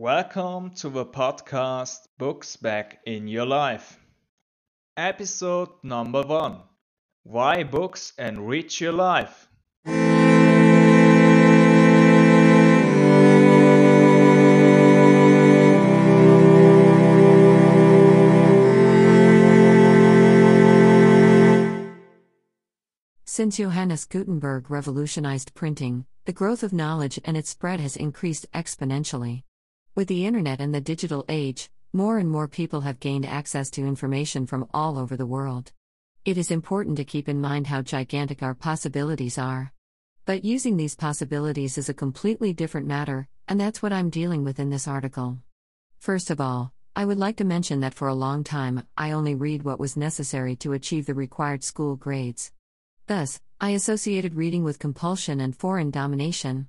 Welcome to the podcast Books Back in Your Life. Episode number one Why Books Enrich Your Life. Since Johannes Gutenberg revolutionized printing, the growth of knowledge and its spread has increased exponentially. With the internet and the digital age, more and more people have gained access to information from all over the world. It is important to keep in mind how gigantic our possibilities are. But using these possibilities is a completely different matter, and that's what I'm dealing with in this article. First of all, I would like to mention that for a long time, I only read what was necessary to achieve the required school grades. Thus, I associated reading with compulsion and foreign domination.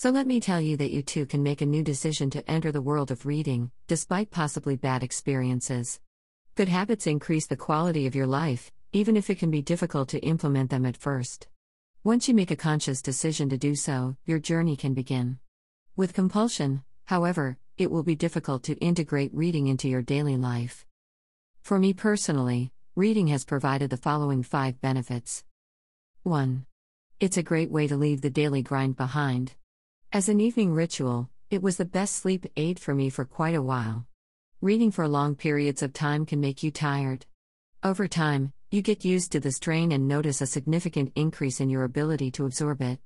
So let me tell you that you too can make a new decision to enter the world of reading, despite possibly bad experiences. Good habits increase the quality of your life, even if it can be difficult to implement them at first. Once you make a conscious decision to do so, your journey can begin. With compulsion, however, it will be difficult to integrate reading into your daily life. For me personally, reading has provided the following five benefits. 1. It's a great way to leave the daily grind behind. As an evening ritual, it was the best sleep aid for me for quite a while. Reading for long periods of time can make you tired. Over time, you get used to the strain and notice a significant increase in your ability to absorb it.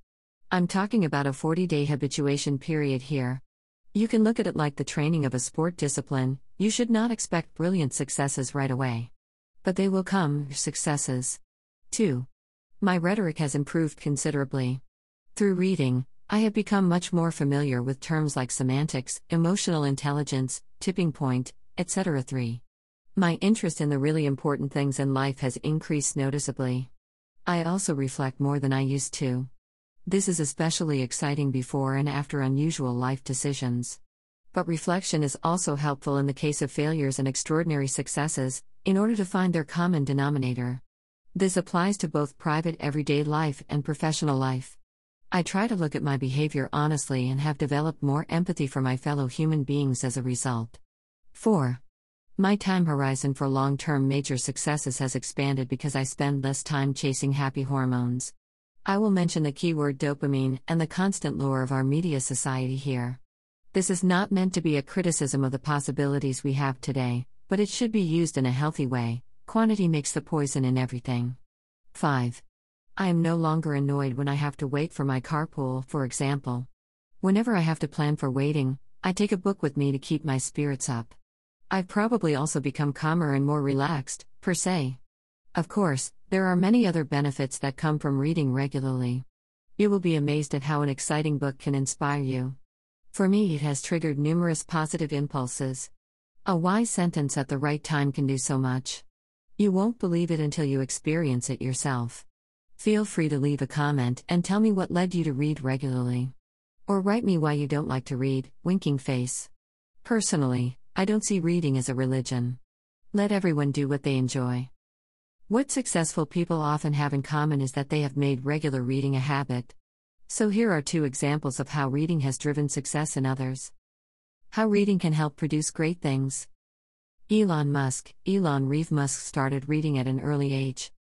I'm talking about a 40 day habituation period here. You can look at it like the training of a sport discipline, you should not expect brilliant successes right away. But they will come, successes. 2. My rhetoric has improved considerably. Through reading, I have become much more familiar with terms like semantics, emotional intelligence, tipping point, etc. 3. My interest in the really important things in life has increased noticeably. I also reflect more than I used to. This is especially exciting before and after unusual life decisions. But reflection is also helpful in the case of failures and extraordinary successes, in order to find their common denominator. This applies to both private everyday life and professional life. I try to look at my behavior honestly and have developed more empathy for my fellow human beings as a result. 4. My time horizon for long term major successes has expanded because I spend less time chasing happy hormones. I will mention the keyword dopamine and the constant lure of our media society here. This is not meant to be a criticism of the possibilities we have today, but it should be used in a healthy way, Quantity makes the poison in everything. 5. I am no longer annoyed when I have to wait for my carpool, for example. Whenever I have to plan for waiting, I take a book with me to keep my spirits up. I've probably also become calmer and more relaxed, per se. Of course, there are many other benefits that come from reading regularly. You will be amazed at how an exciting book can inspire you. For me, it has triggered numerous positive impulses. A wise sentence at the right time can do so much. You won't believe it until you experience it yourself. Feel free to leave a comment and tell me what led you to read regularly. Or write me why you don't like to read, winking face. Personally, I don't see reading as a religion. Let everyone do what they enjoy. What successful people often have in common is that they have made regular reading a habit. So here are two examples of how reading has driven success in others. How reading can help produce great things. Elon Musk Elon Reeve Musk started reading at an early age.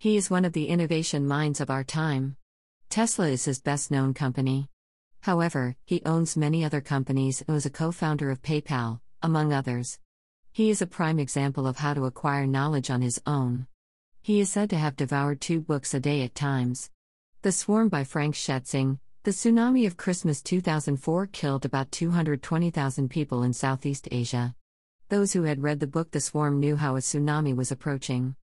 He is one of the innovation minds of our time. Tesla is his best known company. However, he owns many other companies and was a co founder of PayPal, among others. He is a prime example of how to acquire knowledge on his own. He is said to have devoured two books a day at times. The Swarm by Frank Schätzing, the tsunami of Christmas 2004 killed about 220,000 people in Southeast Asia. Those who had read the book The Swarm knew how a tsunami was approaching.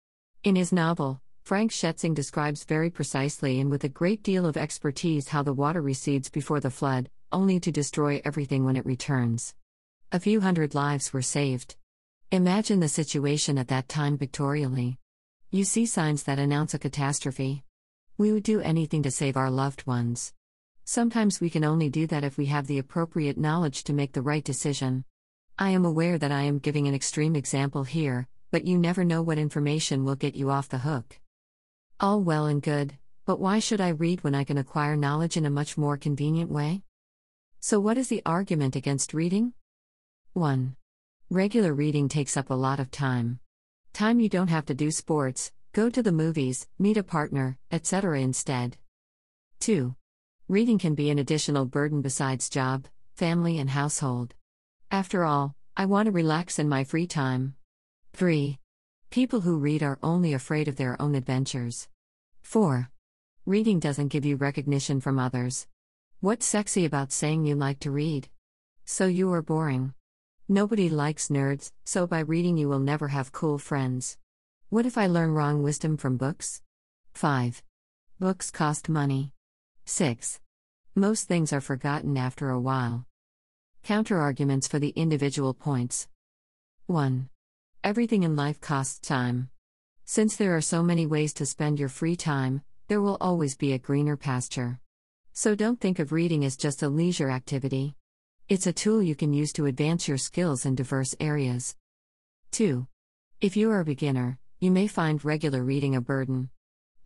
In his novel, Frank Schätzing describes very precisely and with a great deal of expertise how the water recedes before the flood, only to destroy everything when it returns. A few hundred lives were saved. Imagine the situation at that time pictorially. You see signs that announce a catastrophe. We would do anything to save our loved ones. Sometimes we can only do that if we have the appropriate knowledge to make the right decision. I am aware that I am giving an extreme example here, but you never know what information will get you off the hook. All well and good, but why should I read when I can acquire knowledge in a much more convenient way? So, what is the argument against reading? 1. Regular reading takes up a lot of time. Time you don't have to do sports, go to the movies, meet a partner, etc. instead. 2. Reading can be an additional burden besides job, family, and household. After all, I want to relax in my free time. 3. People who read are only afraid of their own adventures. 4. Reading doesn't give you recognition from others. What's sexy about saying you like to read? So you are boring. Nobody likes nerds, so by reading you will never have cool friends. What if I learn wrong wisdom from books? 5. Books cost money. 6. Most things are forgotten after a while. Counterarguments for the individual points. 1. Everything in life costs time. Since there are so many ways to spend your free time, there will always be a greener pasture. So don't think of reading as just a leisure activity. It's a tool you can use to advance your skills in diverse areas. 2. If you are a beginner, you may find regular reading a burden.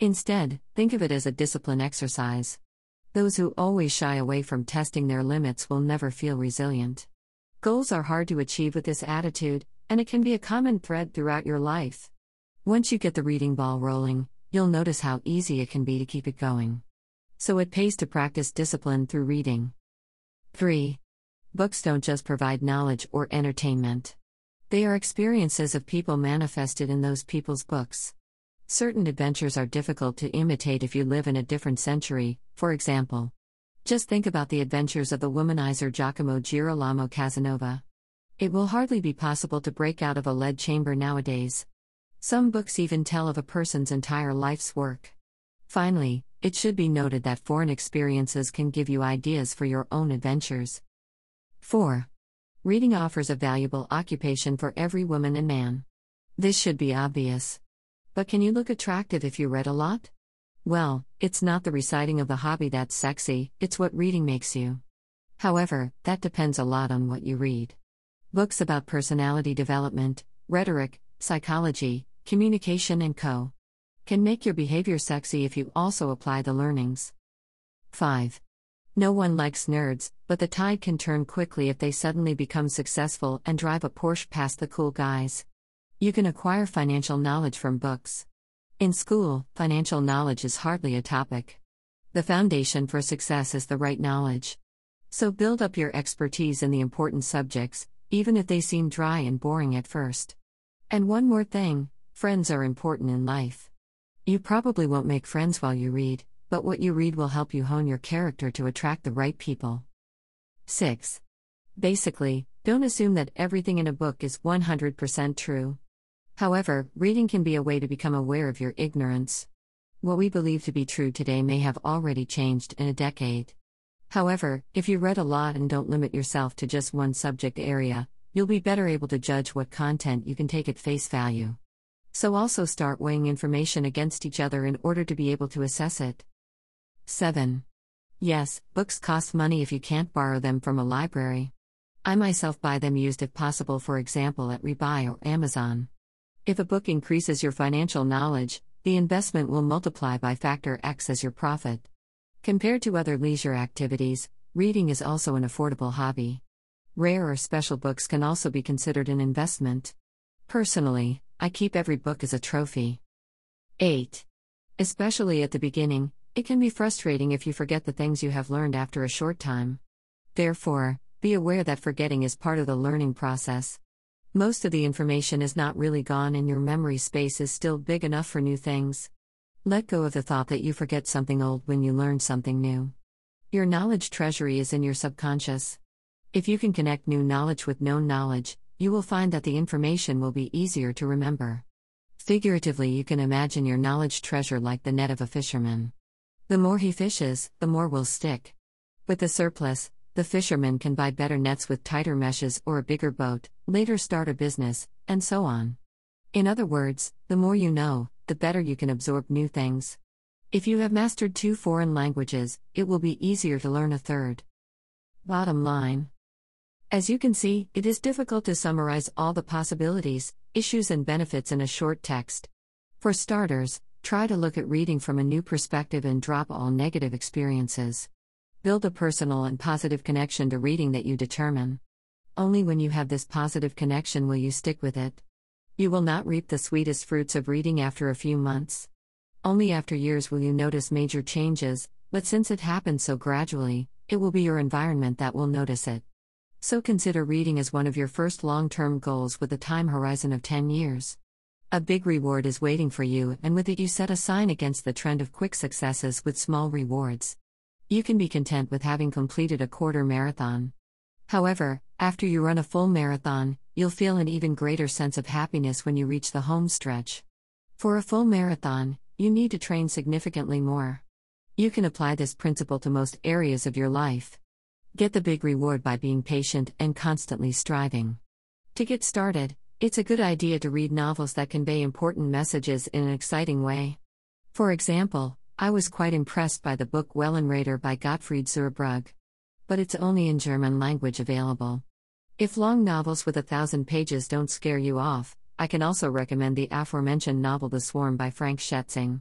Instead, think of it as a discipline exercise. Those who always shy away from testing their limits will never feel resilient. Goals are hard to achieve with this attitude, and it can be a common thread throughout your life. Once you get the reading ball rolling, you'll notice how easy it can be to keep it going. So it pays to practice discipline through reading. 3. Books don't just provide knowledge or entertainment. They are experiences of people manifested in those people's books. Certain adventures are difficult to imitate if you live in a different century, for example. Just think about the adventures of the womanizer Giacomo Girolamo Casanova. It will hardly be possible to break out of a lead chamber nowadays. Some books even tell of a person's entire life's work. Finally, it should be noted that foreign experiences can give you ideas for your own adventures. 4. Reading offers a valuable occupation for every woman and man. This should be obvious. But can you look attractive if you read a lot? Well, it's not the reciting of the hobby that's sexy, it's what reading makes you. However, that depends a lot on what you read. Books about personality development, rhetoric, psychology, communication, and co. can make your behavior sexy if you also apply the learnings. 5. No one likes nerds, but the tide can turn quickly if they suddenly become successful and drive a Porsche past the cool guys. You can acquire financial knowledge from books. In school, financial knowledge is hardly a topic. The foundation for success is the right knowledge. So build up your expertise in the important subjects, even if they seem dry and boring at first. And one more thing friends are important in life. You probably won't make friends while you read, but what you read will help you hone your character to attract the right people. 6. Basically, don't assume that everything in a book is 100% true. However, reading can be a way to become aware of your ignorance. What we believe to be true today may have already changed in a decade. However, if you read a lot and don't limit yourself to just one subject area, you'll be better able to judge what content you can take at face value. So also start weighing information against each other in order to be able to assess it. 7. Yes, books cost money if you can't borrow them from a library. I myself buy them used if possible, for example, at Rebuy or Amazon. If a book increases your financial knowledge, the investment will multiply by factor X as your profit. Compared to other leisure activities, reading is also an affordable hobby. Rare or special books can also be considered an investment. Personally, I keep every book as a trophy. 8. Especially at the beginning, it can be frustrating if you forget the things you have learned after a short time. Therefore, be aware that forgetting is part of the learning process. Most of the information is not really gone and your memory space is still big enough for new things. Let go of the thought that you forget something old when you learn something new. Your knowledge treasury is in your subconscious. If you can connect new knowledge with known knowledge, you will find that the information will be easier to remember. Figuratively, you can imagine your knowledge treasure like the net of a fisherman. The more he fishes, the more will stick. With the surplus, the fisherman can buy better nets with tighter meshes or a bigger boat, later start a business, and so on. In other words, the more you know, the better you can absorb new things. If you have mastered two foreign languages, it will be easier to learn a third. Bottom line As you can see, it is difficult to summarize all the possibilities, issues, and benefits in a short text. For starters, try to look at reading from a new perspective and drop all negative experiences. Build a personal and positive connection to reading that you determine. only when you have this positive connection will you stick with it. You will not reap the sweetest fruits of reading after a few months. Only after years will you notice major changes, but since it happens so gradually, it will be your environment that will notice it. So consider reading as one of your first long term goals with a time horizon of 10 years. A big reward is waiting for you, and with it, you set a sign against the trend of quick successes with small rewards. You can be content with having completed a quarter marathon. However, after you run a full marathon, you'll feel an even greater sense of happiness when you reach the home stretch. For a full marathon, you need to train significantly more. You can apply this principle to most areas of your life. Get the big reward by being patient and constantly striving. To get started, it's a good idea to read novels that convey important messages in an exciting way. For example, I was quite impressed by the book Wellenreiter by Gottfried Zurbrugg. But it's only in German language available. If long novels with a thousand pages don't scare you off, I can also recommend the aforementioned novel The Swarm by Frank Schätzing.